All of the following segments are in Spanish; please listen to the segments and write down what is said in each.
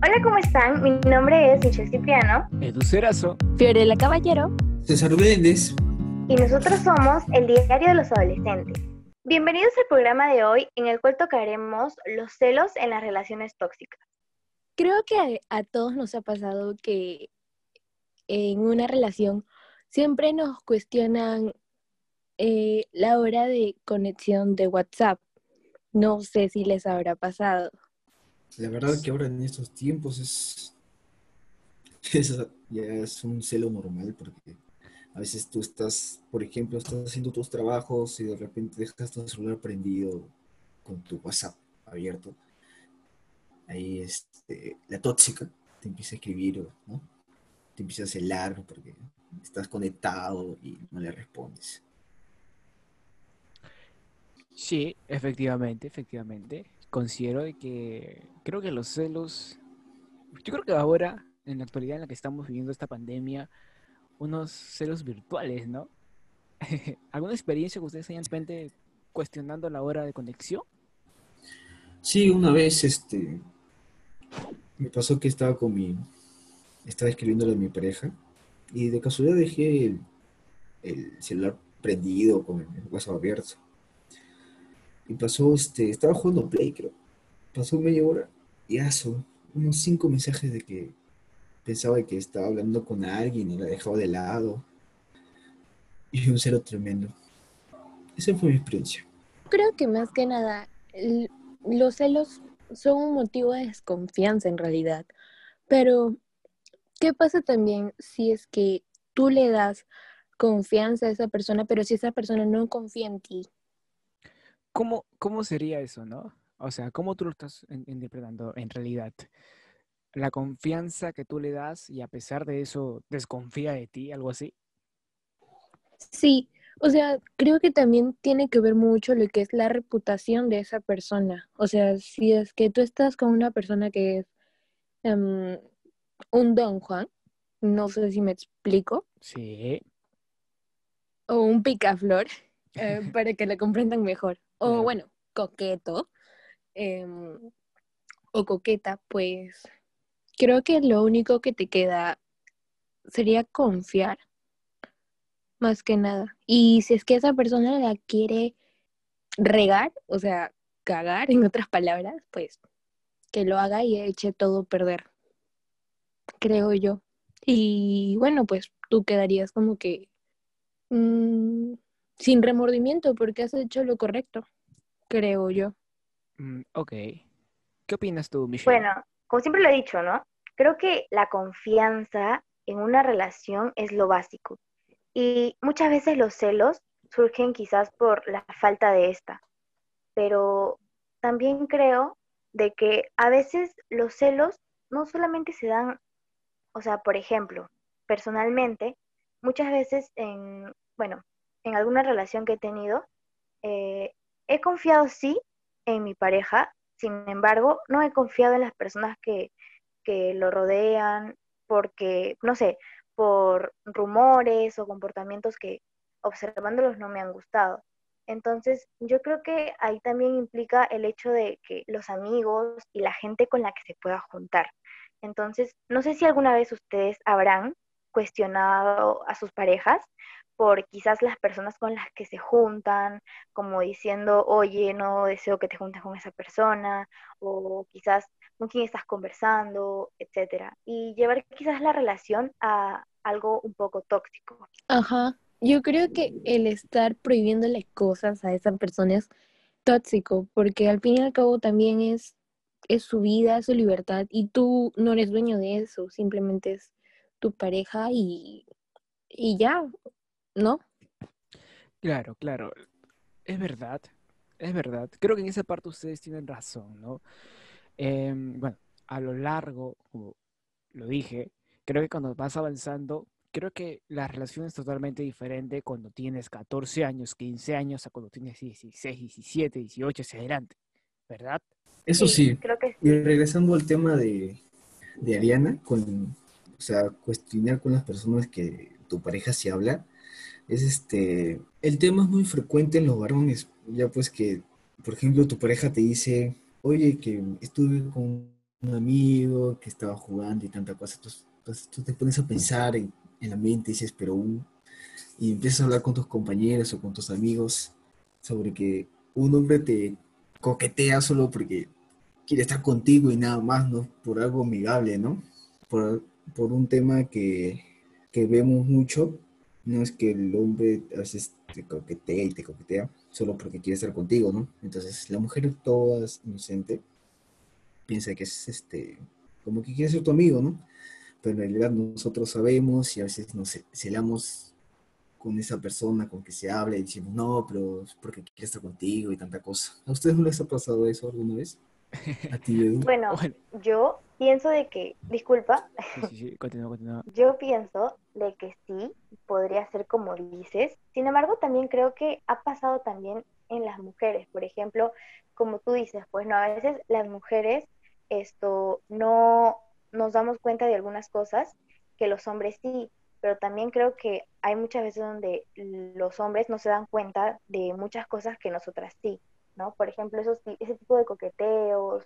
Hola, ¿cómo están? Mi nombre es Michelle Cipriano. Edu Cerazo. Fiorella Caballero. César Méndez. Y nosotros somos el Diario de los Adolescentes. Bienvenidos al programa de hoy en el cual tocaremos los celos en las relaciones tóxicas. Creo que a, a todos nos ha pasado que en una relación siempre nos cuestionan eh, la hora de conexión de WhatsApp. No sé si les habrá pasado. La verdad que ahora en estos tiempos es, ya es un celo normal porque a veces tú estás, por ejemplo, estás haciendo tus trabajos y de repente dejas tu celular prendido con tu WhatsApp abierto. Ahí este, la tóxica te empieza a escribir, ¿no? Te empieza a celar porque estás conectado y no le respondes. Sí, efectivamente, efectivamente. Considero de que creo que los celos, yo creo que ahora, en la actualidad en la que estamos viviendo esta pandemia, unos celos virtuales, ¿no? ¿Alguna experiencia que ustedes hayan repente cuestionando la hora de conexión? Sí, una vez este, me pasó que estaba con mi, estaba escribiéndole a mi pareja y de casualidad dejé el, el celular prendido con el WhatsApp abierto. Y pasó, este, estaba jugando Play, creo. Pasó media hora y eso, unos cinco mensajes de que pensaba que estaba hablando con alguien y la dejaba de lado. Y un cero tremendo. Esa fue mi experiencia. Creo que más que nada los celos son un motivo de desconfianza en realidad. Pero, ¿qué pasa también si es que tú le das confianza a esa persona, pero si esa persona no confía en ti? ¿Cómo, cómo sería eso, no? O sea, ¿cómo tú lo estás in- interpretando en realidad? La confianza que tú le das y a pesar de eso desconfía de ti, algo así. Sí, o sea, creo que también tiene que ver mucho lo que es la reputación de esa persona. O sea, si es que tú estás con una persona que es em, un Don Juan, no sé si me explico, Sí, o un picaflor, eh, para que lo comprendan mejor. O bueno, coqueto, em, o coqueta, pues creo que lo único que te queda sería confiar, más que nada. Y si es que esa persona la quiere regar, o sea, cagar en otras palabras, pues que lo haga y eche todo a perder, creo yo. Y bueno, pues tú quedarías como que mm, sin remordimiento porque has hecho lo correcto, creo yo. Mm, ok. ¿Qué opinas tú, Michelle? Bueno, como siempre lo he dicho, ¿no? Creo que la confianza en una relación es lo básico. Y muchas veces los celos surgen quizás por la falta de esta. Pero también creo de que a veces los celos no solamente se dan, o sea, por ejemplo, personalmente, muchas veces en, bueno, en alguna relación que he tenido, eh, he confiado sí en mi pareja, sin embargo, no he confiado en las personas que, que lo rodean, porque, no sé, por rumores o comportamientos que observándolos no me han gustado. Entonces, yo creo que ahí también implica el hecho de que los amigos y la gente con la que se pueda juntar. Entonces, no sé si alguna vez ustedes habrán cuestionado a sus parejas por quizás las personas con las que se juntan, como diciendo, oye, no deseo que te juntes con esa persona, o quizás con quién estás conversando, etcétera. Y llevar quizás la relación a algo un poco tóxico. Ajá. Yo creo que el estar prohibiéndole cosas a esa persona es tóxico, porque al fin y al cabo también es, es su vida, su libertad, y tú no eres dueño de eso, simplemente es tu pareja y, y ya, ¿no? Claro, claro. Es verdad, es verdad. Creo que en esa parte ustedes tienen razón, ¿no? Em, bueno, a lo largo, como lo dije, creo que cuando vas avanzando, creo que la relación es totalmente diferente cuando tienes 14 años, 15 años, a cuando tienes 16, 17, 18 hacia adelante, ¿verdad? Eso sí, creo que Y regresando al tema de, de Ariana, con, o sea, cuestionar con las personas que tu pareja se habla, es este, el tema es muy frecuente en los varones, ya pues que, por ejemplo, tu pareja te dice, oye, que estuve con un amigo que estaba jugando y tanta cosa, entonces, tú te pones a pensar en, en la mente y dices, pero y empiezas a hablar con tus compañeros o con tus amigos sobre que un hombre te coquetea solo porque quiere estar contigo y nada más, ¿no? Por algo amigable, ¿no? Por, por un tema que, que vemos mucho, no es que el hombre a veces te coquetea y te coquetea solo porque quiere estar contigo, ¿no? Entonces la mujer toda inocente piensa que es este, como que quiere ser tu amigo, ¿no? Pero en realidad nosotros sabemos y a veces nos celamos con esa persona con que se habla y decimos, no, pero es porque quiere estar contigo y tanta cosa. ¿A ustedes no les ha pasado eso alguna vez? ¿A ti, Edu? Bueno, yo pienso de que, disculpa, Sí, sí, sí, continúa, continúa. yo pienso de que sí, podría ser como dices. Sin embargo, también creo que ha pasado también en las mujeres. Por ejemplo, como tú dices, pues no, a veces las mujeres esto no nos damos cuenta de algunas cosas que los hombres sí, pero también creo que hay muchas veces donde los hombres no se dan cuenta de muchas cosas que nosotras sí, ¿no? Por ejemplo, esos, ese tipo de coqueteos,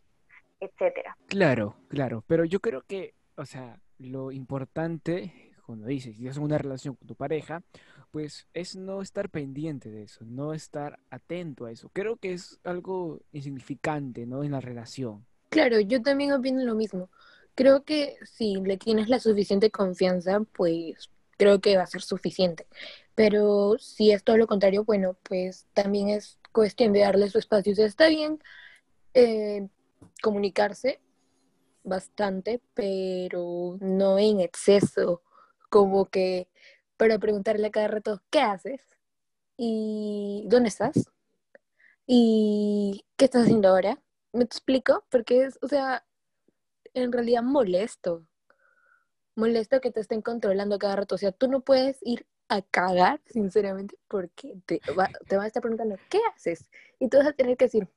etcétera. Claro, claro, pero yo creo que, o sea, lo importante, cuando dices, si tienes una relación con tu pareja, pues es no estar pendiente de eso, no estar atento a eso. Creo que es algo insignificante, ¿no? En la relación. Claro, yo también opino lo mismo. Creo que si le tienes la suficiente confianza, pues creo que va a ser suficiente. Pero si es todo lo contrario, bueno, pues también es cuestión de darle su espacio. O está bien eh, comunicarse bastante, pero no en exceso, como que para preguntarle a cada rato, ¿qué haces? ¿Y dónde estás? ¿Y qué estás haciendo ahora? ¿Me explico? Porque es, o sea, en realidad molesto. Molesto que te estén controlando a cada rato. O sea, tú no puedes ir a cagar, sinceramente, porque te va, te van a estar preguntando, ¿qué haces? Y tú vas a tener que decir,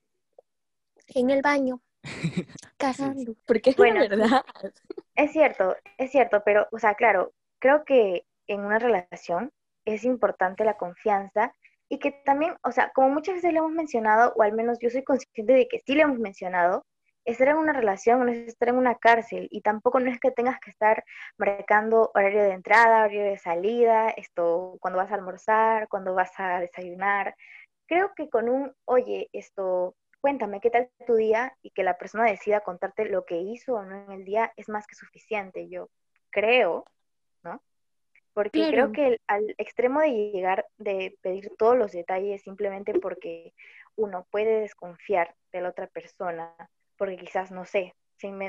en el baño, cagando. Porque es Bueno, la verdad. Es cierto, es cierto, pero, o sea, claro, creo que en una relación es importante la confianza y que también, o sea, como muchas veces le hemos mencionado, o al menos yo soy consciente de que sí le hemos mencionado, estar en una relación no es estar en una cárcel y tampoco no es que tengas que estar marcando horario de entrada, horario de salida, esto, cuando vas a almorzar, cuando vas a desayunar. Creo que con un, oye, esto, cuéntame qué tal tu día y que la persona decida contarte lo que hizo o no en el día es más que suficiente, yo creo, ¿no? Porque Claro. creo que el- al extremo de llegar, de pedir todos los detalles simplemente porque uno puede desconfiar de la otra persona, porque quizás, no sé,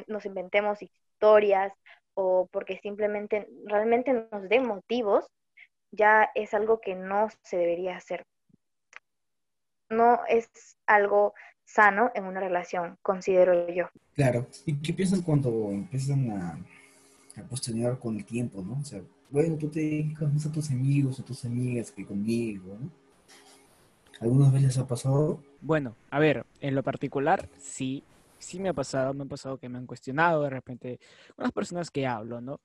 nos inventemos historias o porque simplemente realmente nos dé motivos, ya es algo que no se debería hacer. No es algo sano en una relación, considero yo. Claro. ¿Y qué piensan cuando empiezan a, a cuestionar con el tiempo, ¿no? O sea, bueno, tú te dedicas a tus amigos, a tus amigas que conmigo, ¿no? ¿Algunas veces ha pasado? Bueno, a ver, en lo particular, sí, sí me ha pasado, me ha pasado que me han cuestionado de repente con las personas que hablo, ¿no?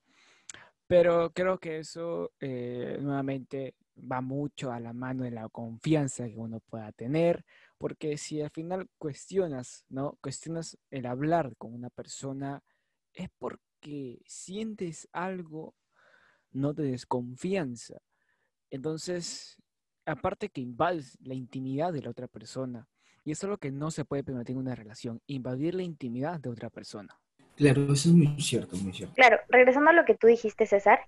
Pero creo que eso eh, nuevamente va mucho a la mano de la confianza que uno pueda tener, porque si al final cuestionas, ¿no? Cuestionas el hablar con una persona, es porque sientes algo, no de desconfianza. Entonces, aparte que invades la intimidad de la otra persona, y eso es lo que no se puede permitir en una relación, invadir la intimidad de otra persona. Claro, eso es muy cierto, muy cierto. Claro, regresando a lo que tú dijiste, César,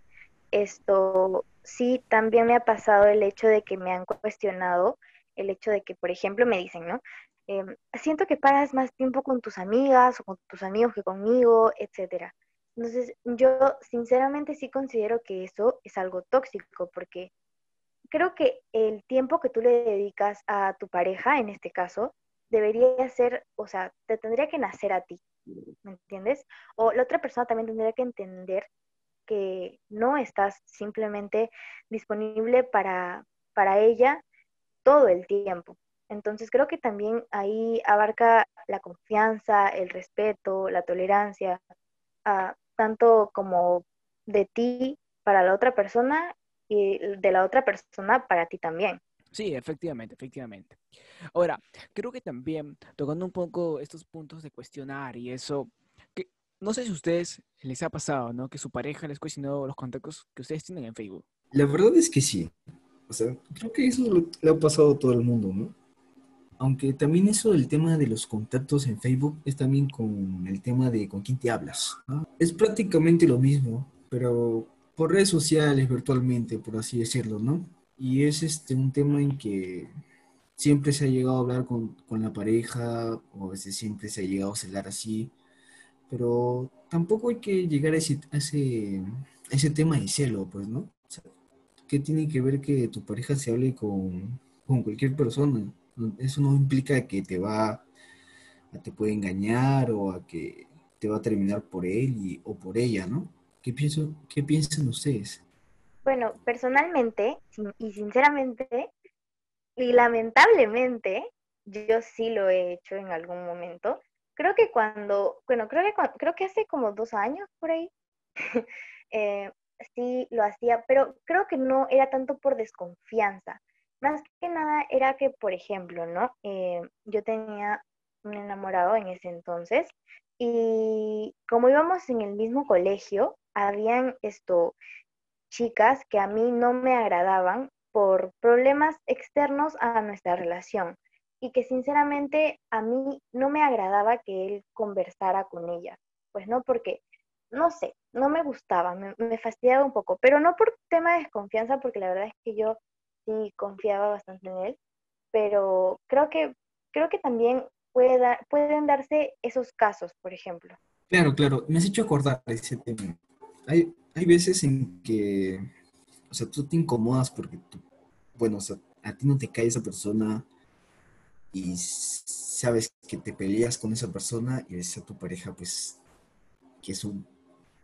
esto sí también me ha pasado el hecho de que me han cuestionado, el hecho de que, por ejemplo, me dicen, ¿no? Em, siento que paras más tiempo con tus amigas o con tus amigos que conmigo, etcétera. Entonces, yo sinceramente sí considero que eso es algo tóxico, porque creo que el tiempo que tú le dedicas a tu pareja, en este caso, debería ser, o sea, te tendría que nacer a ti, ¿me entiendes? O la otra persona también tendría que entender que no estás simplemente disponible para, para ella todo el tiempo. Entonces creo que también ahí abarca la confianza, el respeto, la tolerancia, ah, tanto como de ti para la otra persona y de la otra persona para ti también. Sí, efectivamente, efectivamente. Ahora, creo que también, tocando un poco estos puntos de cuestionar y eso, que no sé si a ustedes les ha pasado, ¿no? Que su pareja les cuestionó los contactos que ustedes tienen en Facebook. La verdad es que sí. O sea, creo que eso lo- le ha pasado a todo el mundo, ¿no? Aunque también eso del tema de los contactos en Facebook es también con el tema de con quién te hablas. Es prácticamente lo mismo, pero por redes sociales, virtualmente, por así decirlo, ¿no? Y es este un tema en que siempre se ha llegado a hablar con, con la pareja, o a veces siempre se ha llegado a celar así, pero tampoco hay que llegar a ese, a ese, a ese tema de celo, pues, ¿no? O sea, ¿qué tiene que ver que tu pareja se hable con, con cualquier persona? Eso no implica que te va, a- te puede engañar o a que te va a terminar por él y- o por ella, ¿no? ¿Qué pienso, qué piensan ustedes? Bueno, personalmente y sinceramente y lamentablemente, yo sí lo he hecho en algún momento. Creo que cuando, bueno, creo que, creo que hace como dos años por ahí, eh, sí lo hacía, pero creo que no era tanto por desconfianza. Más que nada era que, por ejemplo, ¿no? Eh, yo tenía un enamorado en ese entonces y como íbamos en el mismo colegio, habían esto, chicas que a mí no me agradaban por problemas externos a nuestra relación y que sinceramente a mí no me agradaba que él conversara con ellas, pues no porque, no sé, no me gustaba, me, me fastidiaba un poco, pero no por tema de desconfianza, porque la verdad es que yo sí confiaba bastante en él, pero creo que, creo que también puede dar- pueden darse esos casos, por ejemplo. Claro, claro, me has hecho acordar ese tema. Hay, hay veces en que, o sea, tú te incomodas porque tú, bueno, o sea, a ti no te cae esa persona y sabes que te peleas con esa persona y ves a tu pareja, pues, que son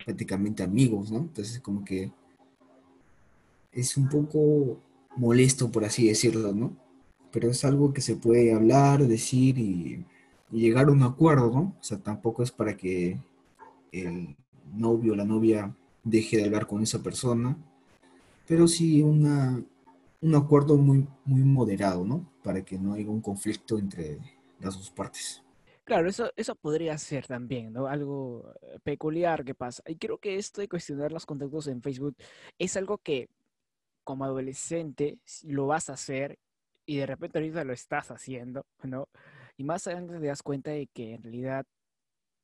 prácticamente amigos, ¿no? Entonces, como que es un poco molesto, por así decirlo, ¿no? Pero es algo que se puede hablar, decir y, llegar a un acuerdo, ¿no? O sea, tampoco es para que el novio o la novia deje de hablar con esa persona, pero sí una, un acuerdo muy, muy moderado, ¿no? Para que no haya un conflicto entre las dos partes. Claro, eso, eso podría ser también, ¿no? Algo eh, peculiar que pasa. Y creo que esto de cuestionar los contactos en Facebook es algo que como adolescente lo vas a hacer y de repente ahorita lo estás haciendo, ¿no? Y más adelante te das cuenta de que en realidad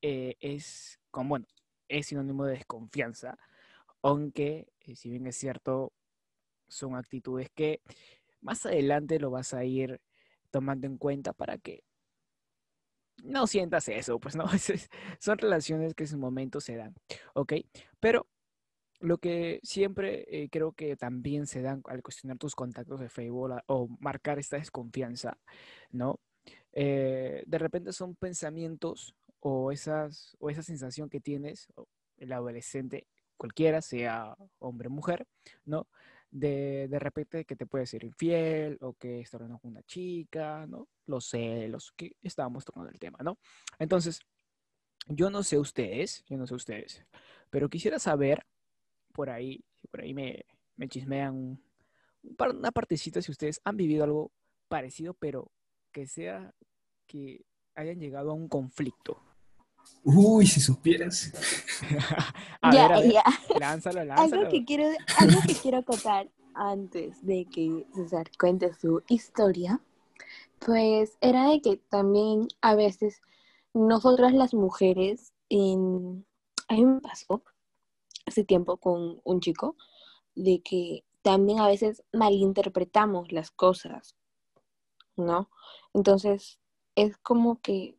eh, es, como, bueno, es sinónimo de desconfianza, aunque eh, si bien es cierto, son actitudes que más adelante lo vas a ir tomando en cuenta para que no sientas eso, pues no, son relaciones que en su momento se dan, ¿ok? Pero lo que siempre eh, creo que también se dan al cuestionar tus contactos de Facebook o marcar esta desconfianza, ¿no? Eh, de repente son pensamientos o, esas, o esa sensación que tienes, el adolescente, cualquiera, sea hombre o mujer, ¿no? De, de repente que te puede ser infiel o que está hablando con una chica, ¿no? Los celos, que estábamos tocando el tema, ¿no? Entonces, yo no sé ustedes, yo no sé ustedes, pero quisiera saber por ahí, por ahí me, me chismean un- un par- una partecita si ustedes han vivido algo parecido, pero que sea que hayan llegado a un conflicto. Uy, si supieras. a ya, ver, a ver, ya. lánzalo, Algo lánzalo. que quiero, algo que quiero contar antes de que César cuente su historia, pues era de que también a veces nosotras las mujeres, en... a mí me pasó hace tiempo con un chico, de que también a veces malinterpretamos las cosas, ¿no? Entonces es como que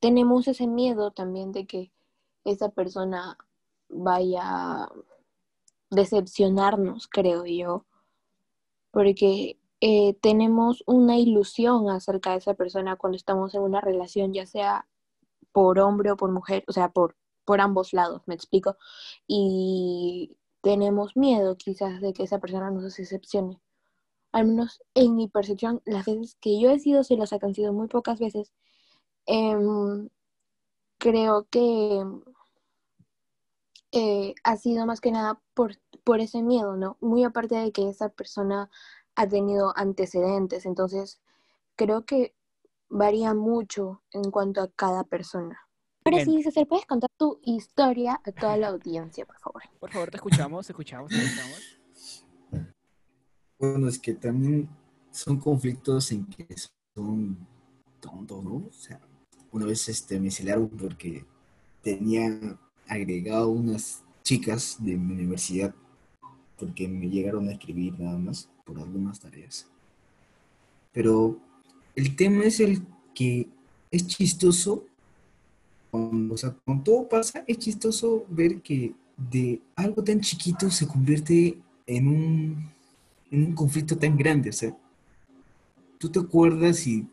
tenemos ese miedo también de que esa persona vaya a decepcionarnos, creo yo, porque eh, tenemos una ilusión acerca de esa persona cuando estamos en una relación, ya sea por hombre o por mujer, o sea, por, por ambos lados, me explico, y tenemos miedo quizás de que esa persona nos decepcione. Al menos en mi percepción, las veces que yo he sido celosa, que han sido muy pocas veces, em, creo que eh, ha sido más que nada por, por ese miedo, ¿no? Muy aparte de que esa persona ha tenido antecedentes, entonces creo que varía mucho en cuanto a cada persona. Ahora sí, César, ¿puedes contar tu historia a toda la audiencia, por favor? Por favor, te escuchamos, te escuchamos, te escuchamos. Bueno, es que también son conflictos en que son tontos, ¿no? O sea, una vez este, me celaron porque tenía agregado unas chicas de mi universidad porque me llegaron a escribir nada más por algunas tareas. Pero el tema es el que es chistoso, cuando, o sea, cuando todo pasa, es chistoso ver que de algo tan chiquito se convierte en un, en un conflicto tan grande. O sea, tú te acuerdas y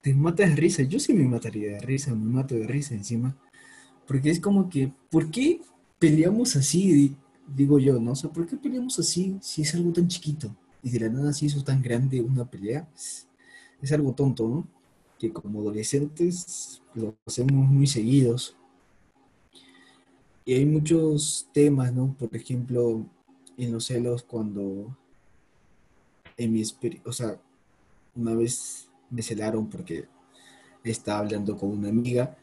te matas de risa. Yo sí me mataría de risa, me mato de risa encima. Porque es como que, ¿por qué peleamos así? Digo yo, ¿no? O sea, ¿por qué peleamos así si es algo tan chiquito? Y de la nada se hizo tan grande una pelea. Es, algo tonto, ¿no? Que como adolescentes lo hacemos muy seguidos. Y hay muchos temas, ¿no? Por ejemplo, en los celos cuando en mi o sea, una vez me celaron porque estaba hablando con una amiga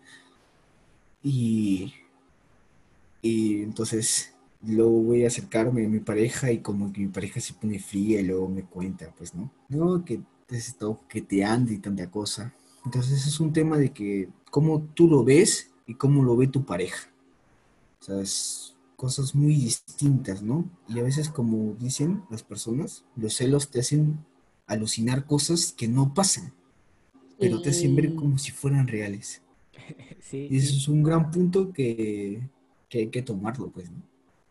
y, y entonces luego voy a acercarme a mi pareja y como que mi pareja se pone fría y luego me cuenta, pues, ¿no? No, que te has estado ande y tanta cosa. Entonces es un tema de que cómo tú lo ves y cómo lo ve tu pareja. O sea, es cosas muy distintas, ¿no? Y a veces, como dicen las personas, los celos te hacen alucinar cosas que no pasan, pero te hacen ver como si fueran reales. Sí, Y eso sí. es un gran punto que, que hay que tomarlo, pues, ¿no?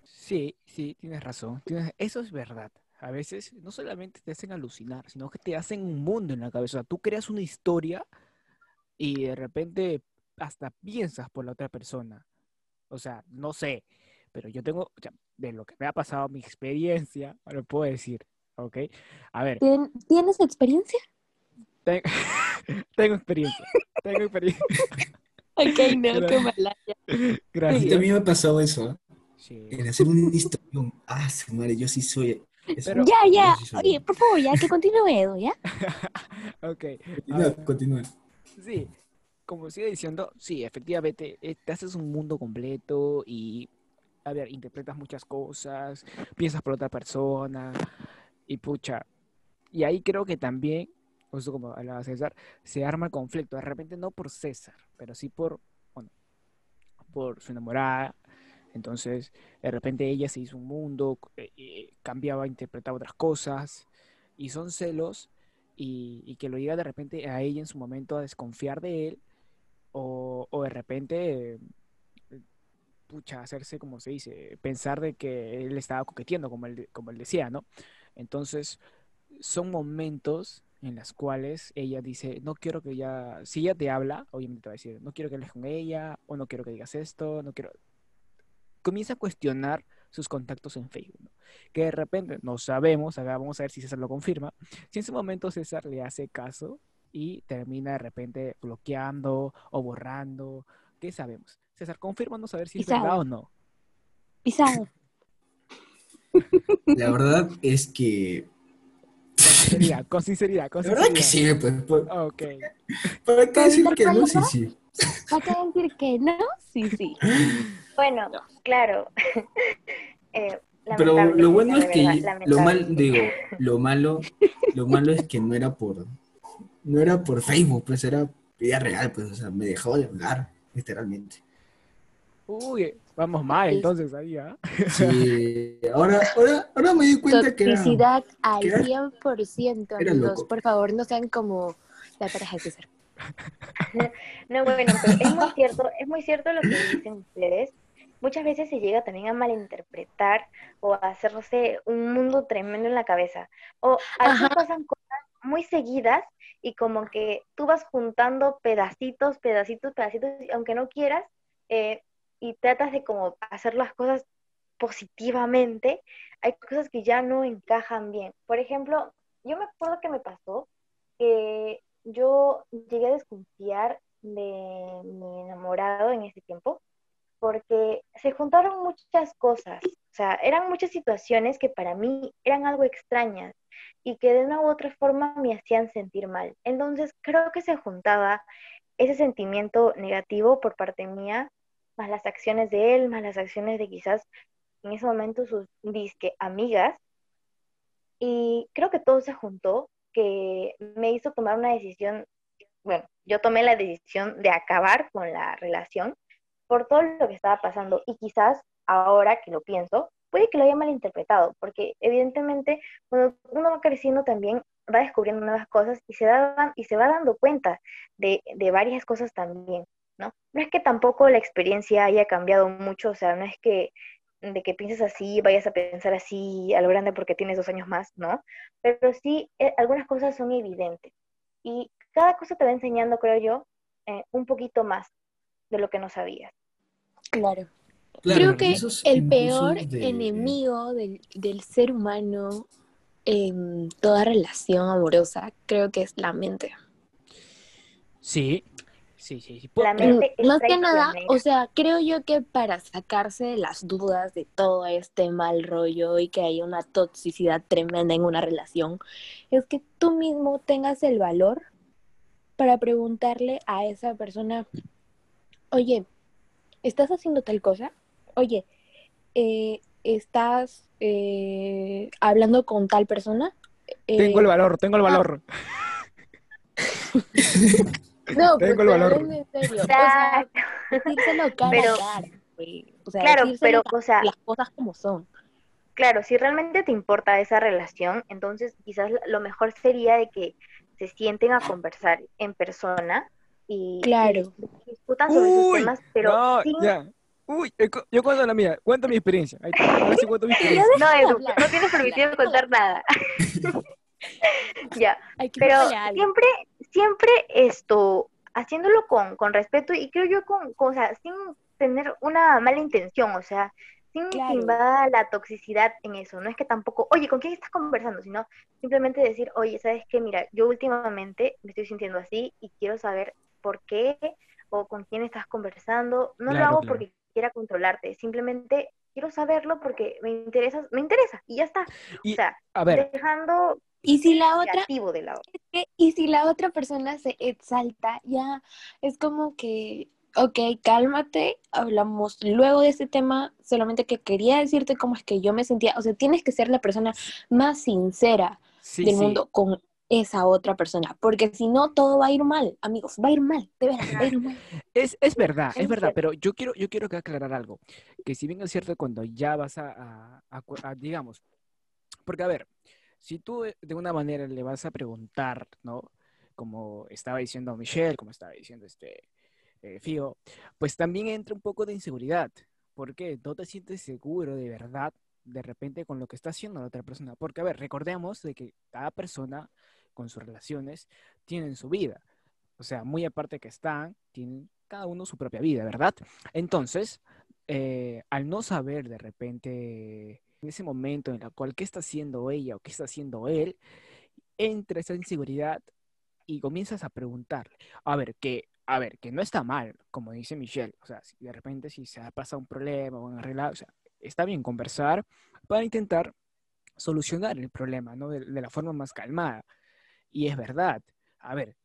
Sí, sí, tienes razón. tienes- Eso es verdad. A veces no solamente te hacen alucinar, sino que te hacen un mundo en la cabeza. Tú creas una historia y de repente hasta piensas por la otra persona. O sea, no sé, pero yo tengo, o sea, de lo que me ha pasado, mi experiencia, lo puedo decir, ¿ok? A ver, ¿Tien- ¿Tienes experiencia? ten- tengo experiencia, tengo experiencia. Ok, no, qué mala. A mí Gracias. también me ha pasado eso, ¿eh? Sí. En hacer un historión. Ah, su madre, yo sí soy. Pero- Ya, ya. Yo sí soy- Oye, por favor, ya que continúe Edo, ¿ya? Ok. Continúa, ah. Sí, como sigue diciendo, sí, efectivamente, eh, te haces un mundo completo y, a ver, interpretas muchas cosas, piensas por otra persona y pucha. Y ahí creo que también, justo como hablaba César, se arma el conflicto. De repente no por César, pero sí por, bueno, por su enamorada. Entonces, de repente ella se hizo un mundo, eh, eh, cambiaba, interpretaba otras cosas y son celos y, que lo llega de repente a ella en su momento a desconfiar de él o, de repente, eh, pucha, hacerse, como se dice, pensar de que él estaba coqueteando, como él, como él decía, ¿no? Entonces, son momentos en los cuales ella dice, no quiero que ella, si ella te habla, obviamente te va a decir, no quiero que hables con ella, o no quiero que digas esto, no quiero... Comienza a cuestionar sus contactos en Facebook, ¿no? que de repente no sabemos, acá vamos a ver si César lo confirma, si en ese momento César le hace caso y termina de repente bloqueando o borrando, ¿qué sabemos? César, confírmanos a ver si es Pisado. verdad o no. Pisado. La verdad es que. Con sinceridad, con sinceridad, con La verdad que sinceridad. sí, pues. ¿por- Ok. ¿Para qué decir ¿Evitar que no? Sí, sí. ¿Va a decir que no? Sí, sí. Bueno, claro. Eh, Pero lo bueno es que verdad, lo mal, digo, lo malo, lo malo es que no era por, no era por Facebook, pues era vida real, pues, o sea, me dejó de hablar, literalmente. Uy, vamos mal entonces ahí, ¿ah? Sí, ahora, ahora, ahora me di cuenta que era, Toxicidad al que era- 100%, era amigos. loco. Por favor, no sean como la pareja de César. No, bueno, pero es muy cierto, es muy cierto lo que dicen ustedes. Muchas veces se llega también a malinterpretar o a hacerse un mundo tremendo en la cabeza. O a veces pasan cosas muy seguidas y como que tú vas juntando pedacitos, pedacitos, pedacitos, aunque no quieras, eh, y tratas de como hacer las cosas positivamente, hay cosas que ya no encajan bien. Por ejemplo, yo me acuerdo que me pasó que yo llegué a desconfiar de mi enamorado en ese tiempo porque se juntaron muchas cosas, o sea, eran muchas situaciones que para mí eran algo extrañas y que de una u otra forma me hacían sentir mal. Entonces creo que se juntaba ese sentimiento negativo por parte mía más las acciones de él, más las acciones de quizás en ese momento sus disque amigas. Y creo que todo se juntó, que me hizo tomar una decisión, bueno, yo tomé la decisión de acabar con la relación por todo lo que estaba pasando. Y quizás ahora que lo pienso, puede que lo haya malinterpretado, porque evidentemente cuando uno va creciendo también va descubriendo nuevas cosas y se, da, y se va dando cuenta de, de varias cosas también, ¿no? No es que tampoco la experiencia haya cambiado mucho, o sea, no es que de que pienses así, vayas a pensar así a lo grande porque tienes dos años más, ¿no? Pero sí, eh, algunas cosas son evidentes. Y cada cosa te va enseñando, creo yo, eh, un poquito más de lo que no sabías. Claro. Claro, Creo que el peor de- enemigo del, del ser humano en toda relación amorosa, creo que es la mente. Sí, sí, sí. sí. La mente es Más que nada, o sea, creo yo que para sacarse de las dudas de todo este mal rollo y que haya una toxicidad tremenda en una relación, es que tú mismo tengas el valor para preguntarle a esa persona, oye, ¿estás haciendo tal cosa? Oye, eh, ¿estás eh, hablando con tal persona? tengo el Eh, valor, tengo el ah, valor. No, pues Tengo el valor. hablando en serio. O sea, Exacto. decírselo cara Pero- a cara, güey. O sea, Claro, pero, o sea, las cosas como son. claro, si realmente te importa esa relación, entonces quizás lo mejor sería de que se sienten a conversar en persona y, Claro. y discutan sobre esos Uy, temas, pero no, sin... ya. Uy, yo cu- yo cuento la mía, cuento mi experiencia. Ahí está, sí cuento mi experiencia. No, Edu, no tienes permitido contar nada. ya, pero siempre, siempre esto, haciéndolo con, con respeto y creo yo con, con, o sea, sin tener una mala intención, o sea, sin que Claro. invada la toxicidad en eso. No es que tampoco, oye, ¿con quién estás conversando? Sino simplemente decir, oye, ¿sabes qué? Mira, yo últimamente me estoy sintiendo así y quiero saber por qué o con quién estás conversando. No lo hago claro. porque quiera controlarte, simplemente quiero saberlo porque me interesa, me interesa y ya está. Y, o sea, a ver, dejando Y si la otra, de lado. que- y si la otra persona se exalta, ya es como que, ok, cálmate, hablamos luego de este tema, solamente que quería decirte cómo es que yo me sentía, o sea, tienes que ser la persona más sincera sí, del sí. mundo con esa otra persona, porque si no todo va a ir mal, amigos, va a ir mal, de verdad, va a ir mal. Es, es verdad, es verdad, pero yo quiero, yo quiero que aclarar algo, que si bien es cierto cuando ya vas a, a- a cu- a, digamos, porque a ver, si tú de de una manera le vas a preguntar, ¿no? Como estaba diciendo Michelle, como estaba diciendo este eh, Fío, pues también entra un poco de inseguridad, porque no te sientes seguro de verdad de repente con lo que está haciendo la otra persona, porque a ver, recordemos de que cada persona con sus relaciones tienen su vida. O sea, muy aparte que están, tienen cada uno su propia vida, ¿verdad? Entonces, eh, al no saber de repente en ese momento en el cual qué está haciendo ella o qué está haciendo él, entra esa inseguridad y comienzas a preguntarle. A ver, que, a ver, que no está mal, como dice Michelle. O sea, si de repente si se ha pasado un problema o han arreglado, o sea, está bien conversar para intentar solucionar el problema, ¿no? De, de la forma más calmada. Y es verdad. A ver,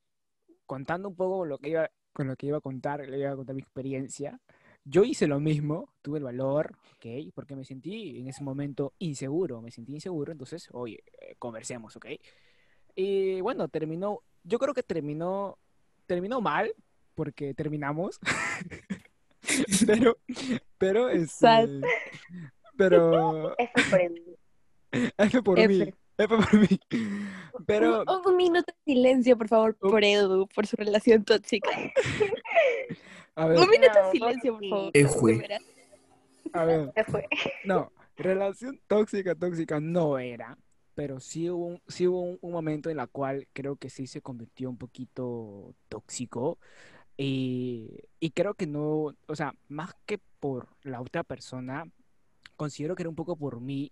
contando un poco lo que iba, con lo que iba a contar, le iba a contar mi experiencia. Yo hice lo mismo, tuve el valor, ¿ok? Porque me sentí en ese momento inseguro, me sentí inseguro, entonces, oye, eh, conversemos, ¿ok? Y bueno, terminó, yo creo que terminó, terminó mal, porque terminamos, pero, pero, Sad. este, pero, F por mí, F por mí, pero, Un, un minuto de silencio, por favor, por Edu, por su relación tóxica. a ver, Un minuto de silencio, por favor. Veras. a ver. Se fue. No, relación tóxica, tóxica no era, pero sí hubo, un, sí hubo un, un momento en la cual creo que sí se convirtió un poquito tóxico y, y creo que no, o sea, más que por la otra persona, considero que era un poco por mí,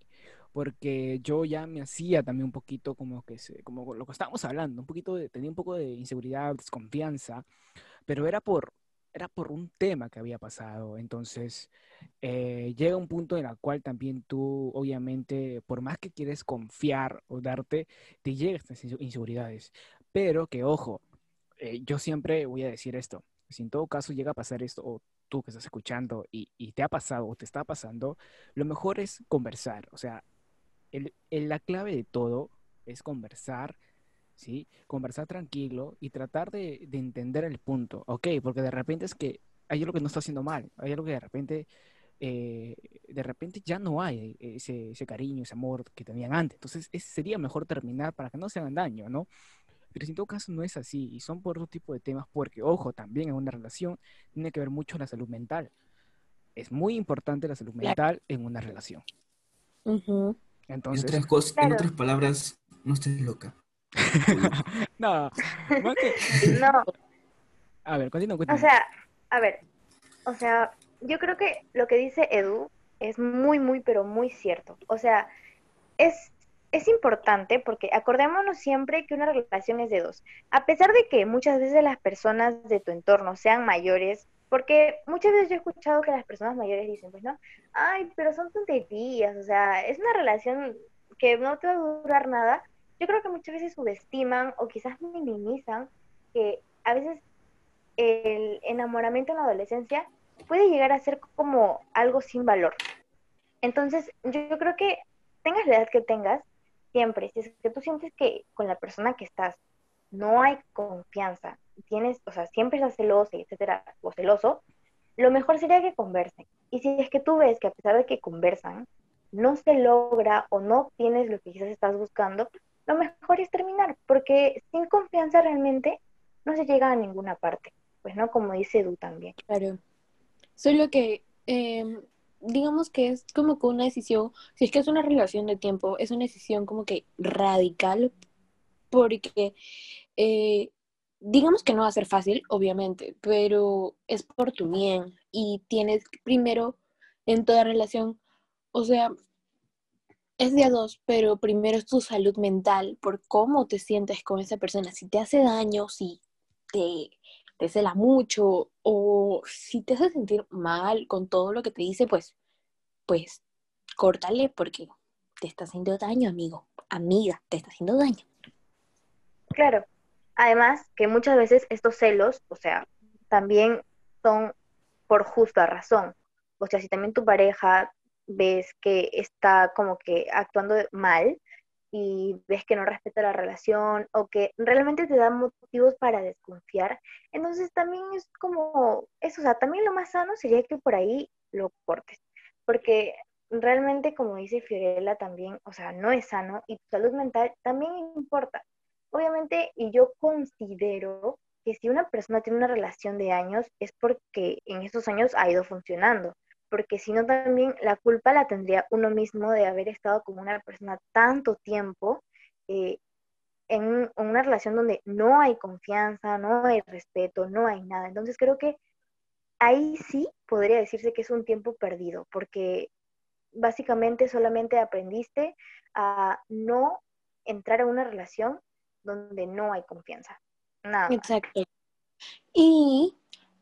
porque yo ya me hacía también un poquito como que se, como lo que estábamos hablando, un poquito tenía un poco de inseguridad, desconfianza, pero era por, era por un tema que había pasado, entonces eh, llega un punto en el cual también tú, obviamente, por más que quieres confiar o darte, te llegan estas inse- inseguridades. Pero que, ojo, eh, yo siempre voy a decir esto, si en todo caso llega a pasar esto, o tú que estás escuchando y, y te ha pasado o te está pasando, lo mejor es conversar. O sea, el- el- la clave de todo es conversar, ¿sí? Conversar tranquilo y tratar de, de entender el punto, ¿ok? Porque de repente es que hay algo que no está haciendo mal, hay algo que de repente, eh, de repente ya no hay ese, ese cariño, ese amor que tenían antes. Entonces es- sería mejor terminar para que no se hagan daño, ¿no? Pero si en todo caso no es así y son por otro tipo de temas, porque, ojo, también en una relación tiene que ver mucho la salud mental. Es muy importante la salud mental en una relación. En Entonces, otras, cosas, en otras palabras, no estés loca. no, más que- No, A ver, continúa, o sea, a ver, o sea, yo creo que lo que dice Edu es muy, muy, pero muy cierto. O sea, es, es importante porque acordémonos siempre que una relación es de dos. A pesar de que muchas veces las personas de tu entorno sean mayores, porque muchas veces yo he escuchado que las personas mayores dicen, pues no, ay, pero son tonterías, o sea, es una relación que no te va a durar nada. Yo creo que muchas veces subestiman o quizás minimizan que a veces el enamoramiento en la adolescencia puede llegar a ser como algo sin valor. Entonces, yo, creo que tengas la edad que tengas, siempre, si es que tú sientes que con la persona que estás no hay confianza, tienes, o sea, siempre estás celosa, etcétera, o celoso, lo mejor sería que conversen. Y si es que tú ves que a pesar de que conversan, no se logra o no obtienes lo que quizás estás buscando, lo mejor es terminar, porque sin confianza realmente no se llega a ninguna parte. Pues no, como dice Edu también. Claro. Solo que, em, digamos que es como que una decisión, si es que es una relación de tiempo, es una decisión como que radical, porque eh, digamos que no va a ser fácil, obviamente, pero es por tu bien y tienes primero en toda relación, o sea, es de a dos, pero primero es tu salud mental, por cómo te sientes con esa persona, si te hace daño, si te, te cela mucho o si te hace sentir mal con todo lo que te dice, pues, pues, córtale porque te está haciendo daño, amigo, amiga, te está haciendo daño. Claro. Además, que muchas veces estos celos, o sea, también son por justa razón. O sea, si también tu pareja ves que está como que actuando mal y ves que no respeta la relación o que realmente te da motivos para desconfiar, entonces también es como eso, o sea, también lo más sano sería que por ahí lo cortes. Porque realmente, como dice Fiorella también, o sea, no es sano y tu salud mental también importa. Obviamente, y yo considero que si una persona tiene una relación de años es porque en estos años ha ido funcionando, porque si no también la culpa la tendría uno mismo de haber estado con una persona tanto tiempo eh, en una relación donde no hay confianza, no hay respeto, no hay nada. Entonces creo que ahí sí podría decirse que es un tiempo perdido, porque básicamente solamente aprendiste a no entrar a una relación donde no hay confianza. Nada. Exacto. Y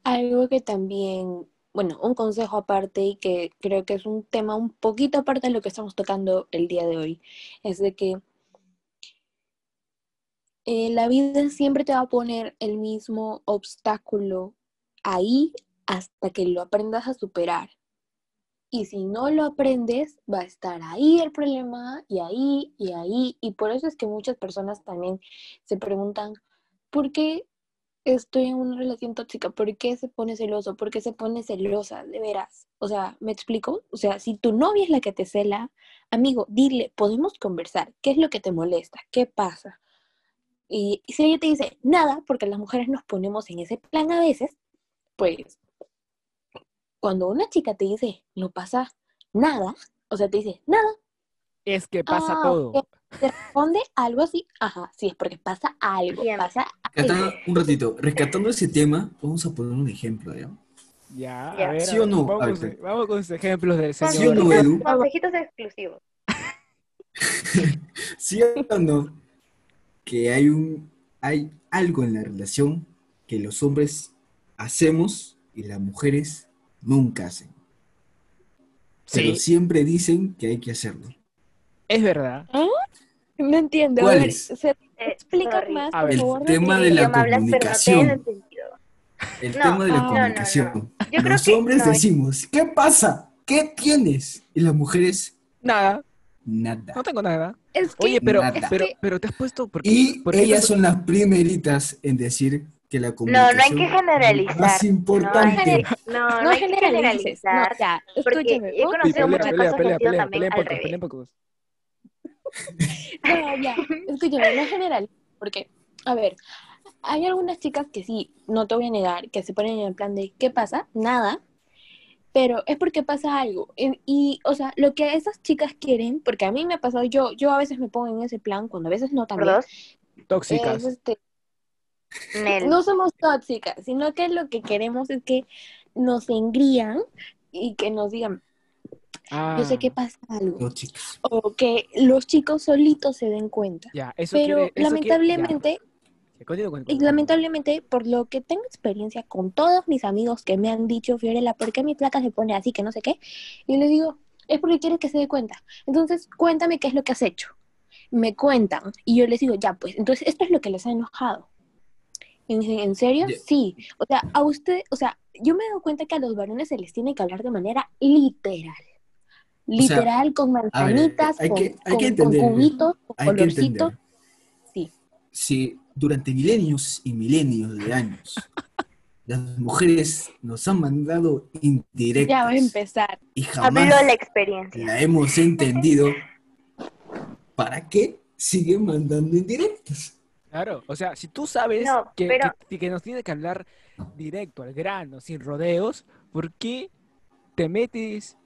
algo que también, bueno, un consejo aparte y que creo que es un tema un poquito aparte de lo que estamos tocando el día de hoy, es de que eh, la vida siempre te va a poner el mismo obstáculo ahí hasta que lo aprendas a superar. Y si no lo aprendes, va a estar ahí el problema y ahí y ahí. Y por eso es que muchas personas también se preguntan, ¿por qué estoy en una relación tóxica? ¿Por qué se pone celoso? ¿Por qué se pone celosa? De veras. O sea, ¿me explico? O sea, si tu novia es la que te cela, amigo, dile, podemos conversar. ¿Qué es lo que te molesta? ¿Qué pasa? Y, si ella te dice nada, porque las mujeres nos ponemos en ese plan a veces, pues cuando una chica te dice no pasa nada, o sea, te dice nada, Es que pasa Ah, todo. te responde algo así, ajá, sí, es porque pasa algo, Bien. pasa algo. Un ratito, rescatando ese tema, vamos a poner un ejemplo, ¿ya? Ya, Ya. a ver, ¿Sí o no? Vamos, A con- ver. vamos con sus ejemplos del ¿Sí o señor. no, Edu? Consejitos exclusivos. ¿Sí o no? Que hay un hay algo en la relación que los hombres hacemos y las mujeres nunca hacen. Pero Sí, siempre dicen que hay que hacerlo. es verdad. No entiendo, a ¿Cuál ver, es? ¿se Eh, explica sorry. más, A por ver, favor? el tema de la comunicación. El No, tema de la no, no, no. comunicación. Yo Los que hombres no, decimos, ¿qué pasa? ¿Qué tienes? Y las mujeres, Nada, nada. no tengo nada. Es que Oye, pero, Nada. pero, pero te has puesto porque, Y ellas- son las primeritas en decir que la No, comunicación no hay que es generalizar. más importante. No, no, no, no hay que generalices. No, generalizar. ya, porque escúchame. he conocido pelea, muchas pelea, cosas que pelea, han sido pelea, también al revés. podcast. No, ya, escúchame, no general, porque, a ver, hay algunas chicas que sí, no te voy a negar, que se ponen en el plan de, ¿qué pasa? Nada, pero es porque pasa algo. Y, y, o sea, lo que esas chicas quieren, porque a mí me ha pasado, yo, yo a veces me pongo en ese plan, cuando a veces no también, Tóxicas. es, este, Nel. no somos tóxicas, sino que lo que queremos es que nos engrían y que nos digan, yo sé Ah, que pasa algo, No, chicas. o que los chicos solitos se den cuenta. Ya, eso Pero quiere, eso quiere- lamentablemente, ya. Y lamentablemente, por lo que tengo experiencia con todos mis amigos que me han dicho, Fiorella, ¿por qué mi placa se pone así, que no sé qué? Y les digo, es porque quieres que se dé cuenta. Entonces, cuéntame qué es lo que has hecho. Me cuentan. Y yo les digo, ya, pues, entonces esto es lo que les ha enojado. Y me dicen, ¿en serio? Sí. O sea, a usted, o sea, yo me he dado cuenta que a los varones se les tiene que hablar de manera literal. Literal, con ver, manzanitas, hay con, que- hay con- que con entender, cubitos, con Hay colorcitos. Sí. Si durante milenios y milenios de años las mujeres nos han mandado indirectas Ya va a empezar. y Habló jamás la experiencia. la hemos entendido, ¿para qué siguen mandando indirectas? Claro, o sea, si tú sabes No, que, pero- que- que nos tiene que hablar directo, al grano, sin rodeos, ¿por qué te metes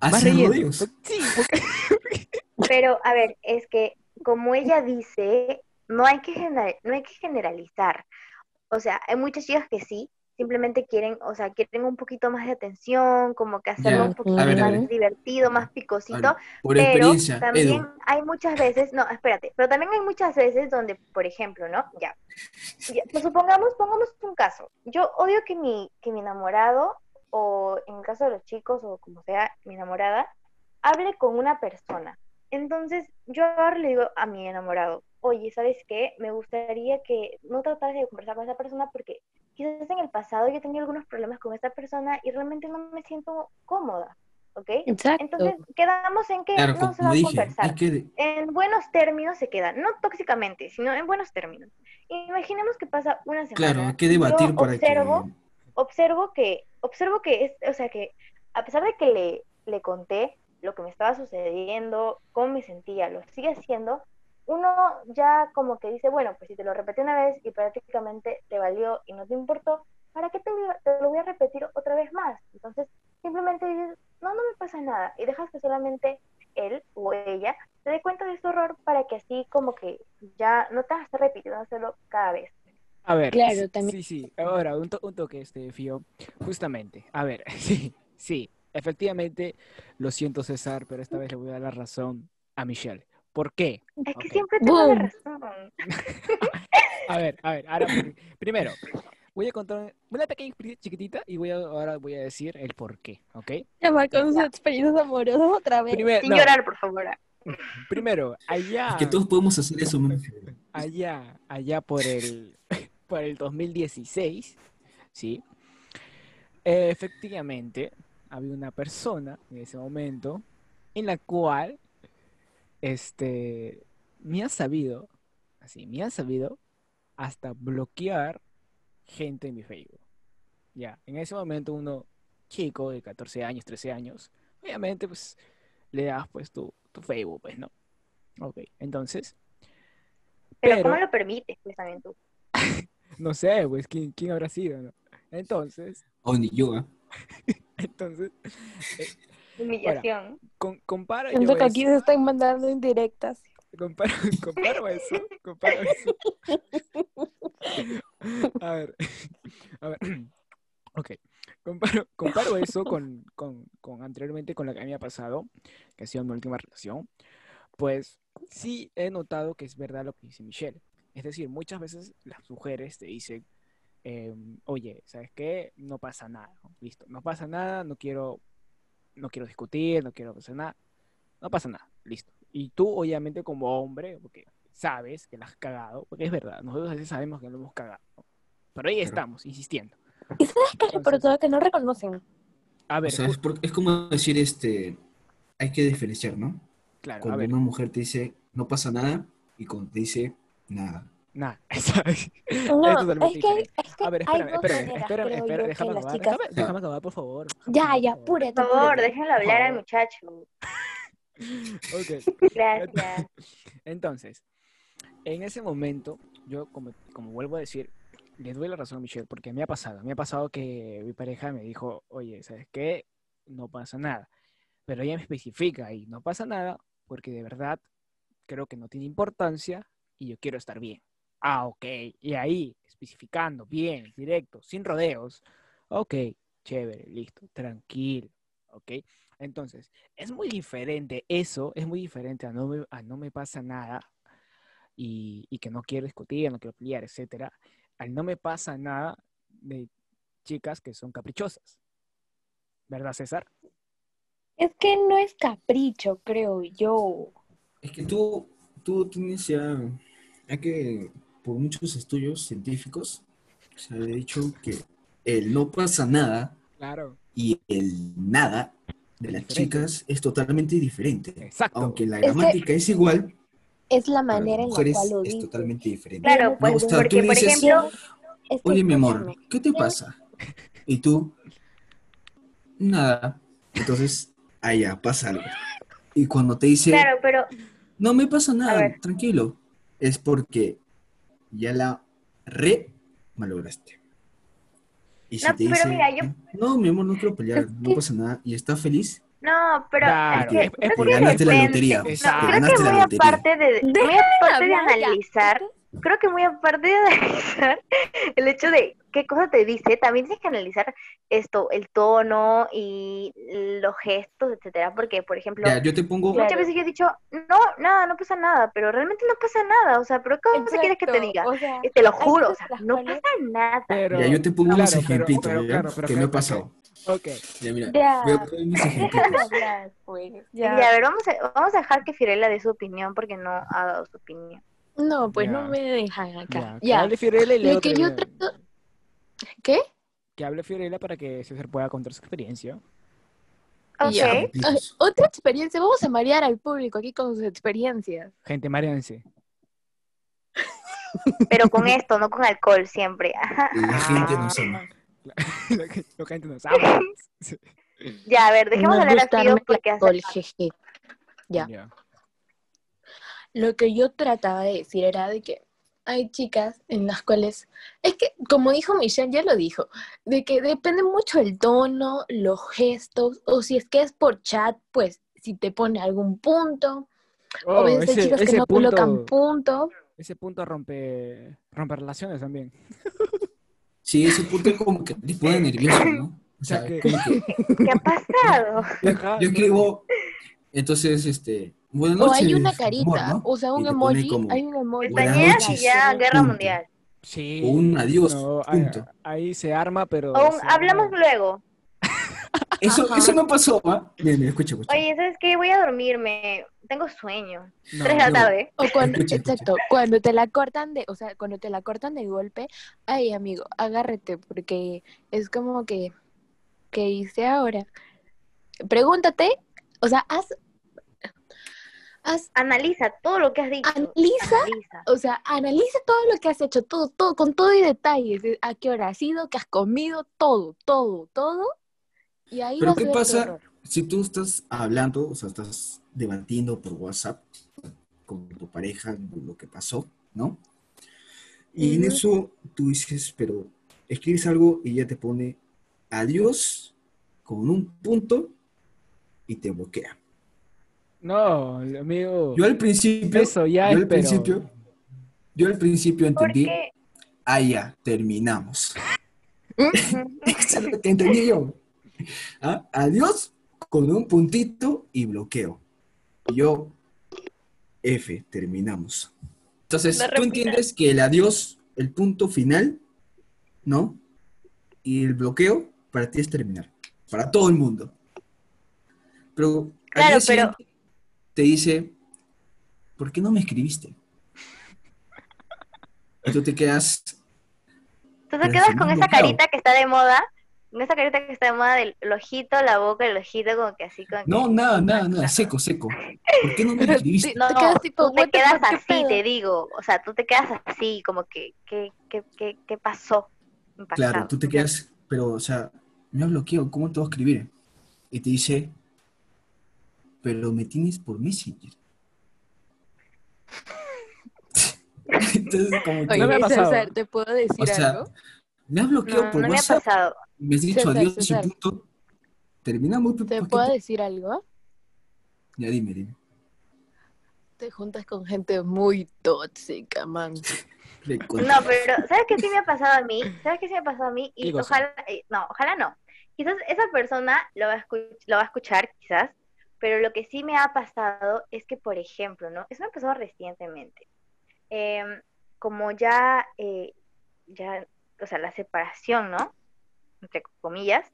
más Hacen relleno? rodeos. Sí, porque... Pero, a ver, es que como ella dice, no hay que gener- no hay que generalizar. O sea, hay muchas chicas que sí, simplemente quieren, o sea, quieren un poquito más de atención, como que hacerlo un poquito ver, más ver. divertido, más picosito. Por Pero también Edu, hay muchas veces, no, espérate, pero también hay muchas veces donde, por ejemplo, ¿no? Ya, ya, pues supongamos, pongamos un caso. Yo odio que mi, que mi enamorado, o en el caso de los chicos, o como sea, mi enamorada, hable con una persona. Entonces, yo ahora le digo a mi enamorado, oye, ¿sabes qué? Me gustaría que no trataras de conversar con esa persona porque quizás en el pasado yo tenía algunos problemas con esta persona y realmente no me siento cómoda, ¿ok? Exacto. Entonces, quedamos en que claro, no se va a conversar. que, En buenos términos se queda, no tóxicamente, sino en buenos términos. Imaginemos que pasa una semana. claro, hay que debatir yo para observo, que... observo que, observo que es, o sea que a pesar de que le, le conté lo que me estaba sucediendo, cómo me sentía, lo sigue haciendo, uno ya como que dice, bueno, pues si te lo repetí una vez y prácticamente te valió y no te importó, ¿para qué te, lo- te lo voy a repetir otra vez más? Entonces, simplemente dices, no, no me pasa nada, y dejas que solamente él o ella se dé cuenta de su error para que así como que ya no te vas a hacerlo cada vez. A ver, Claro, sí, también. sí, sí. Ahora, un, to- un toque, este, Fío. Justamente, a ver, sí, sí. Efectivamente, lo siento, César, pero esta vez le voy a dar la razón a Michelle. ¿Por qué? Es que siempre tengo la razón. A ver, a ver, ahora, pri- primero, voy a contar una pequeña experiencia chiquitita y voy a, ahora voy a decir el por qué, ¿ok? Ya va con sus experiencias amorosas otra vez. Primer- Sin no, llorar, por favor. primero, allá, Es que todos podemos hacer eso, ¿no? allá, allá por el, por el 2016, ¿sí? Eh, efectivamente, había una persona en ese momento en la cual, este, me ha sabido, así, me ha sabido hasta bloquear gente en mi Facebook. Ya, en ese momento uno chico de 14 años, 13 años, obviamente, pues, le das, pues, tu, tu Facebook, pues, ¿no? Ok, entonces, Pero, Pero- ¿cómo lo permites? Pues también tú. no sé, pues, ¿quién, quién habrá sido, no? Entonces, O ni yo, ¿ah? entonces, Humillación. con- comparo yo Siento que aquí eso- se están mandando indirectas. comparo, comparo eso, comparo eso. A ver, a ver, ok, comparo, comparo eso con, con, con anteriormente con la que me ha pasado, que ha sido mi última relación, pues sí he notado que es verdad lo que dice Michelle. Es decir, muchas veces las mujeres te dicen, em, oye, ¿sabes qué? No pasa nada, ¿no? listo, no pasa nada, no quiero, no quiero discutir, no quiero hacer nada, no pasa nada, listo. Y tú, obviamente, como hombre, porque sabes que la has cagado, porque es verdad, nosotros a veces sabemos que lo hemos cagado, ¿no? pero ahí estamos, insistiendo. ¿Y sabes qué es lo peor de Entonces- todo? Que no reconocen. A O ver, sea, es, por- es como decir, este, hay que diferenciar, ¿no? claro, a Cuando ver, una mujer te dice, no pasa nada, y cuando te dice, nada. Nada, ¿sabes? No, es totalmente es que, diferente. es que A ver, hay espérame, espérame, maneras, espérame, espérame, déjame acabar, chicas... déjame, déjame acabar, por favor. Ya, ya, apúrate, Por favor, apúrate. déjenlo hablar al muchacho. Ok. Gracias. Entonces, en ese momento, yo como, como vuelvo a decir, le doy la razón a Michelle, porque me ha pasado, me ha pasado que mi pareja me dijo, oye, ¿sabes qué? No pasa nada. Pero ella me especifica ahí, no pasa nada, porque de verdad creo que no tiene importancia y yo quiero estar bien. Ah, ok. Y ahí, especificando, bien, directo, sin rodeos. Ok, chévere, listo, tranquilo. Ok. Entonces, es muy diferente eso, es muy diferente a no me, a no me pasa nada y, y que no quiero discutir, no quiero pelear, etcétera, al no me pasa nada de chicas que son caprichosas. ¿Verdad, César? Es que no es capricho, creo yo. Es que tú, tú tienes ya, hay que, por muchos estudios científicos, se ha dicho que el no pasa nada Claro. y el nada de las Diferente. chicas es totalmente diferente. Exacto. Aunque la gramática es igual, Es la manera en la cual lo es totalmente diferente. Claro, No, pues o sea, porque, tú por dices, ejemplo, Oye, mi amor, ¿qué te pasa? Y tú, nada. Entonces, allá pasa algo. Y cuando te dice, claro, pero no me pasa nada, tranquilo, es porque ya la re malograste. Y si No, te pero dice, mira, yo- no, mi amor, no quiero pelear, Es no que- pasa nada, y está feliz, no, pero Claro, es que, es- que ganaste la lotería. No, creo que muy aparte de, muy aparte de analizar, creo que muy aparte de analizar el hecho de qué cosa te dice, también tienes que analizar esto, el tono y los gestos, etcétera, porque por ejemplo, ya, yo te pongo, Claro. muchas veces yo he dicho, no, nada, no pasa nada, pero realmente no pasa nada, o sea, pero ¿qué cosa quieres que te diga? O sea, Y te lo juro, o sea, no cuales- pasa nada. Pero, ya, yo te pongo claro, unos ejemplitos, que me ha pasado. Ok. Ya, mira, Ya. voy a poner mis ejemplitos. Pues. Ya, Ya. a ver, vamos a, vamos a dejar que Firela dé su opinión porque no ha dado su opinión. No, pues Ya. no me dejan Ya, acá. que Ya. hable Fiorella y Lo que yo trato- ¿Qué? Que hable Fiorella para que César pueda contar su experiencia. Ok, Ya. Ejemplitos. Otra experiencia. Vamos a marear al público aquí con sus experiencias. Gente, marianse. pero con esto, no con alcohol siempre. Ajá. La gente no sabe. La gente- la gente no sabe. Sí. Ya, a ver, dejemos Nos hablar a armar porque hace... alcohol, jeje. Ya. Ya. Lo que yo trataba de decir era de que hay chicas en las cuales, es que como dijo Michelle, ya lo dijo, de que depende mucho el tono, los gestos, o si es que es por chat, pues si te pone algún punto, o Oh, veces hay ese, chicas que no colocan punto, ese punto rompe, rompe relaciones también. Sí, ese punto es como que te pone nervioso, ¿no? O sea, Ya que- como que ¿Qué ha pasado? yo, yo escribo, entonces, este, buenas O hay una amor, carita, ¿no? o sea, un emoji, como, hay un emoji. Y ya, guerra Punto. mundial. Sí. O un adiós, No, ahí, punto. ahí se arma, pero. O un se hablamos arma- luego. Eso, eso me pasó, ¿ah? Mira, mira, escucha, escucha. Oye, ¿sabes qué? Voy a dormirme. Tengo sueño. No, Tres de la no. tarde. O cuando, Escucha, escucha. exacto, cuando te la cortan de, o sea, cuando te la cortan de golpe, ay amigo, agárrate, porque es como que, ¿qué hice ahora? Pregúntate, o sea, haz, haz, Analiza todo lo que has dicho. Analiza. Analiza. o sea, analiza todo lo que has hecho, todo, todo, con todo y detalles, de a qué hora has ido, qué has comido, todo, todo, todo, y ahí Pero vas a ¿qué ver tu pasa si tú estás hablando, o sea, estás debatiendo por WhatsApp con tu pareja lo que pasó, ¿no? Y en eso tú dices, pero escribes algo y ya te pone adiós con un punto y te bloquea. No, amigo. Yo al principio, Eso ya yo es, al pero- principio, yo al principio entendí, ah, ya, terminamos. Eso es lo que entendí yo. ¿Ah? Adiós con un puntito y bloqueo. Y yo, F, terminamos. Entonces, tú entiendes que el adiós, el punto final, ¿no? Y el bloqueo para ti es terminar. Para todo el mundo. Pero Claro, pero- siguiente te dice, ¿por qué no me escribiste? Y tú te quedas, Tú te quedas con esa carita que está de moda, con esa carita que está de moda del el ojito, la boca, el ojito, como que así, como que- No, nada, nada, nada, seco, seco. ¿Por qué no me escribiste? No, Te quedas tipo, tú te "What the quedas así, pedo?" te digo. O sea, tú te quedas así, como que, ¿qué, qué, qué, qué pasó? Impactado. Claro, tú te quedas, pero, o sea, me ha bloqueado, ¿cómo te voy a escribir? Y te dice, pero me tienes por Messenger. Entonces, como que, Oye, No me ha pasado. César, ¿te puedo decir o sea, algo? me has bloqueado No, por no me ha WhatsApp, pasado. me has dicho César, adiós César. y punto. Terminamos. ¿Te ¿por qué puedo decir algo? Ya dime, dime. Te juntas con gente muy tóxica, man. No, pero ¿sabes qué sí me ha pasado a mí? ¿Sabes qué sí me ha pasado a mí? ¿Qué Y ojalá, eh, no, ojalá no. Quizás esa persona lo va, a escu- lo va a escuchar, quizás, pero lo que sí me ha pasado es que, por ejemplo, ¿no? Eso me pasado recientemente. Em, como ya, eh, ya, o sea, la separación, ¿no? Entre comillas,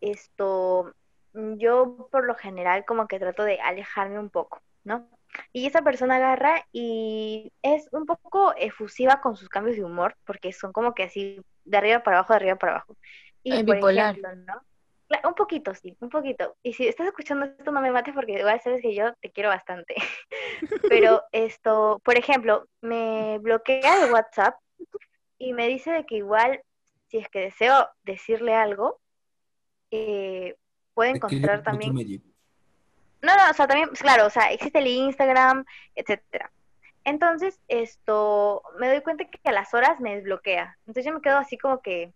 esto, yo por lo general como que trato de alejarme un poco, ¿no? Y esa persona agarra y es un poco efusiva con sus cambios de humor, porque son como que así, de arriba para abajo, de arriba para abajo. Y Eh, por bipolar. ejemplo, ¿no? Un poquito, sí, un poquito. Y si estás escuchando esto, no me mates porque igual sabes que yo te quiero bastante. Pero esto, por ejemplo, me bloquea de WhatsApp y me dice de que igual, si es que deseo decirle algo, eh, puede encontrar también no, no, o sea, también, pues, claro, o sea, existe el Instagram, etcétera. Entonces, esto, me doy cuenta que a las horas me desbloquea. Entonces yo me quedo así como que,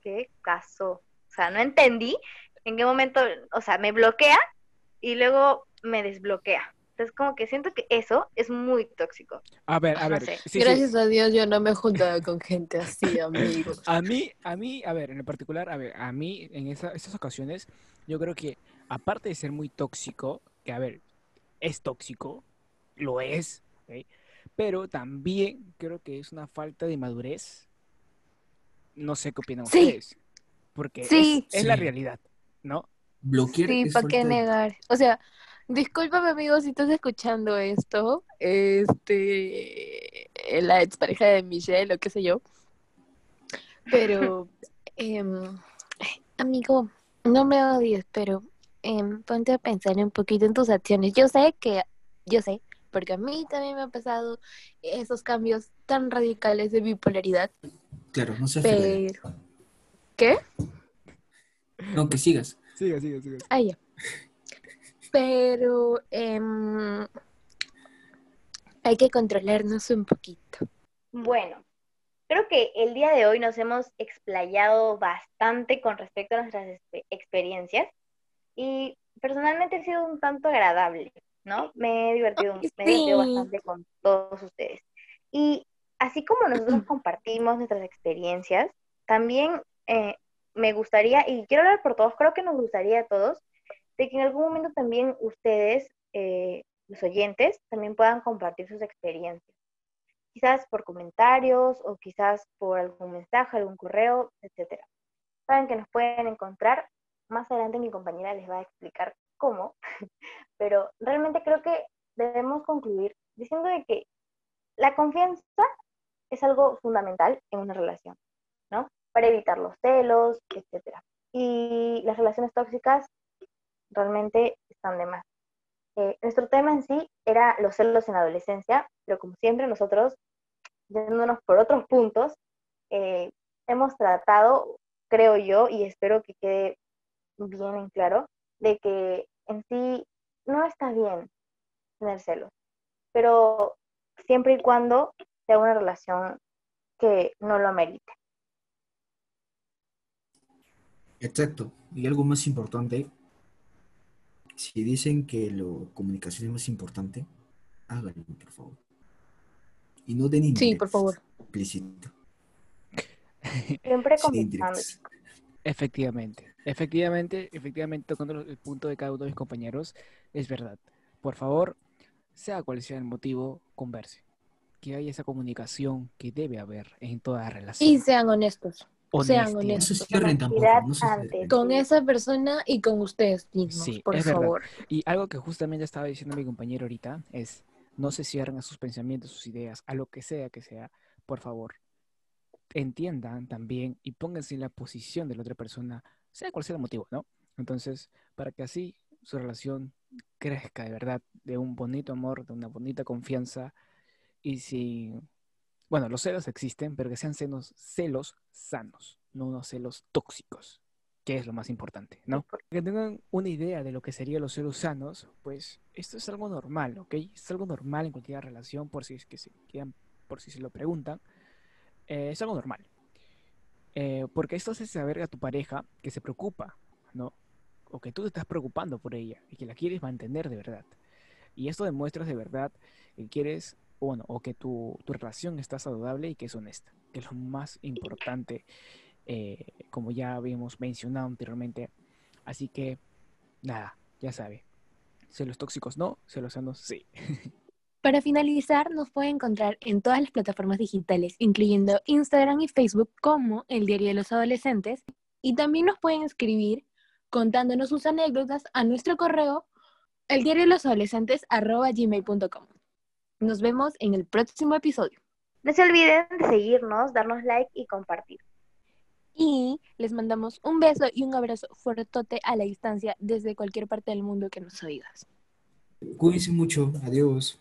¿qué caso? O sea, no entendí en qué momento, o sea, me bloquea y luego me desbloquea. Entonces como que siento que eso es muy tóxico. A ver, a No ver. sé. sí, sí. Gracias a Dios yo no me he juntado con gente así, amigos. A mí, a mí, a ver, en el particular, a ver, a mí en esa- esas ocasiones, yo creo que aparte de ser muy tóxico, que a ver, es tóxico, lo es, pero también creo que es una falta de madurez. No sé qué opinan Sí. ustedes, porque es- Sí. es, la Sí. realidad, ¿no? Bloquear Sí, ¿para qué negar? O sea, discúlpame, amigo, si estás escuchando esto, este, la expareja de Michelle o qué sé yo, pero, em, amigo, no me odies, pero em, ponte a pensar un poquito en tus acciones. Yo sé que, yo sé, porque a mí también me han pasado esos cambios tan radicales de bipolaridad, Claro, no fregada. pero... ¿Qué? No, que sigas. Siga, siga, siga. Ah, ya. Pero em, hay que controlarnos un poquito. Bueno, creo que el día de hoy nos hemos explayado bastante con respecto a nuestras expe- experiencias y personalmente ha sido un tanto agradable, ¿no? Me he divertido, Ay, me he divertido sí. bastante con todos ustedes. Y así como nosotros compartimos nuestras experiencias, también eh, me gustaría, y quiero hablar por todos, creo que nos gustaría a todos, de que en algún momento también ustedes, eh, los oyentes, también puedan compartir sus experiencias quizás por comentarios o quizás por algún mensaje, algún correo, etcétera. Saben que nos pueden encontrar. Más adelante mi compañera les va a explicar cómo, pero realmente creo que debemos concluir diciendo de que la confianza es algo fundamental en una relación. Evitar los celos, etcétera. Y las relaciones tóxicas realmente están de más. Eh, nuestro tema en sí era los celos en la adolescencia, pero como siempre nosotros, yéndonos por otros puntos, eh, hemos tratado, creo yo, y espero que quede bien en claro, de que en sí no está bien tener celos, pero siempre y cuando sea una relación que no lo amerite. Exacto. Y algo más importante, si dicen que la comunicación es más importante, háganlo, por favor. Y no den Sí, por favor. Explícito. Siempre indirectas. Efectivamente, efectivamente, efectivamente, tocando el punto de cada uno de mis compañeros, es verdad. Por favor, sea cual sea el motivo, converse. Que haya esa comunicación que debe haber en toda relación. Y sean honestos sean. No honestos. se cierren tampoco. Honestidad No se antes. cierren. con esa persona y con ustedes mismos, Sí, por verdad. favor. Y algo que justamente estaba diciendo mi compañero ahorita es, no se cierren a sus pensamientos, sus ideas, a lo que sea que sea, por favor. entiendan también y pónganse en la posición de la otra persona, sea cual sea el motivo, ¿no? Entonces, para que así su relación crezca de verdad, de un bonito amor, de una bonita confianza, y si, bueno, los celos existen, pero que sean celos, celos sanos, no unos celos tóxicos, que es lo más importante, ¿no? Que tengan una idea de lo que serían los celos sanos, pues esto es algo normal, ¿ok? Es algo normal en cualquier relación, por si es que se quedan, por si se lo preguntan, eh, es algo normal. Eh, porque esto hace saber a tu pareja que se preocupa, ¿no? O que tú te estás preocupando por ella y que la quieres mantener de verdad. Y esto demuestra de verdad que quieres, bueno, o que tu, tu relación está saludable y que es honesta, que es lo más importante, eh, como ya habíamos mencionado anteriormente. Así que, nada, ya sabe. Celos tóxicos no, celos sanos sí. Para finalizar, nos puede encontrar en todas las plataformas digitales, incluyendo Instagram y Facebook como El Diario de los Adolescentes. Y también nos pueden escribir contándonos sus anécdotas a nuestro correo el diario de los adolescentes gmail.com. Nos vemos en el próximo episodio. No se olviden de seguirnos, darnos like y compartir. Y les mandamos un beso y un abrazo fuertote a la distancia desde cualquier parte del mundo que nos oigas. Cuídense mucho. Adiós.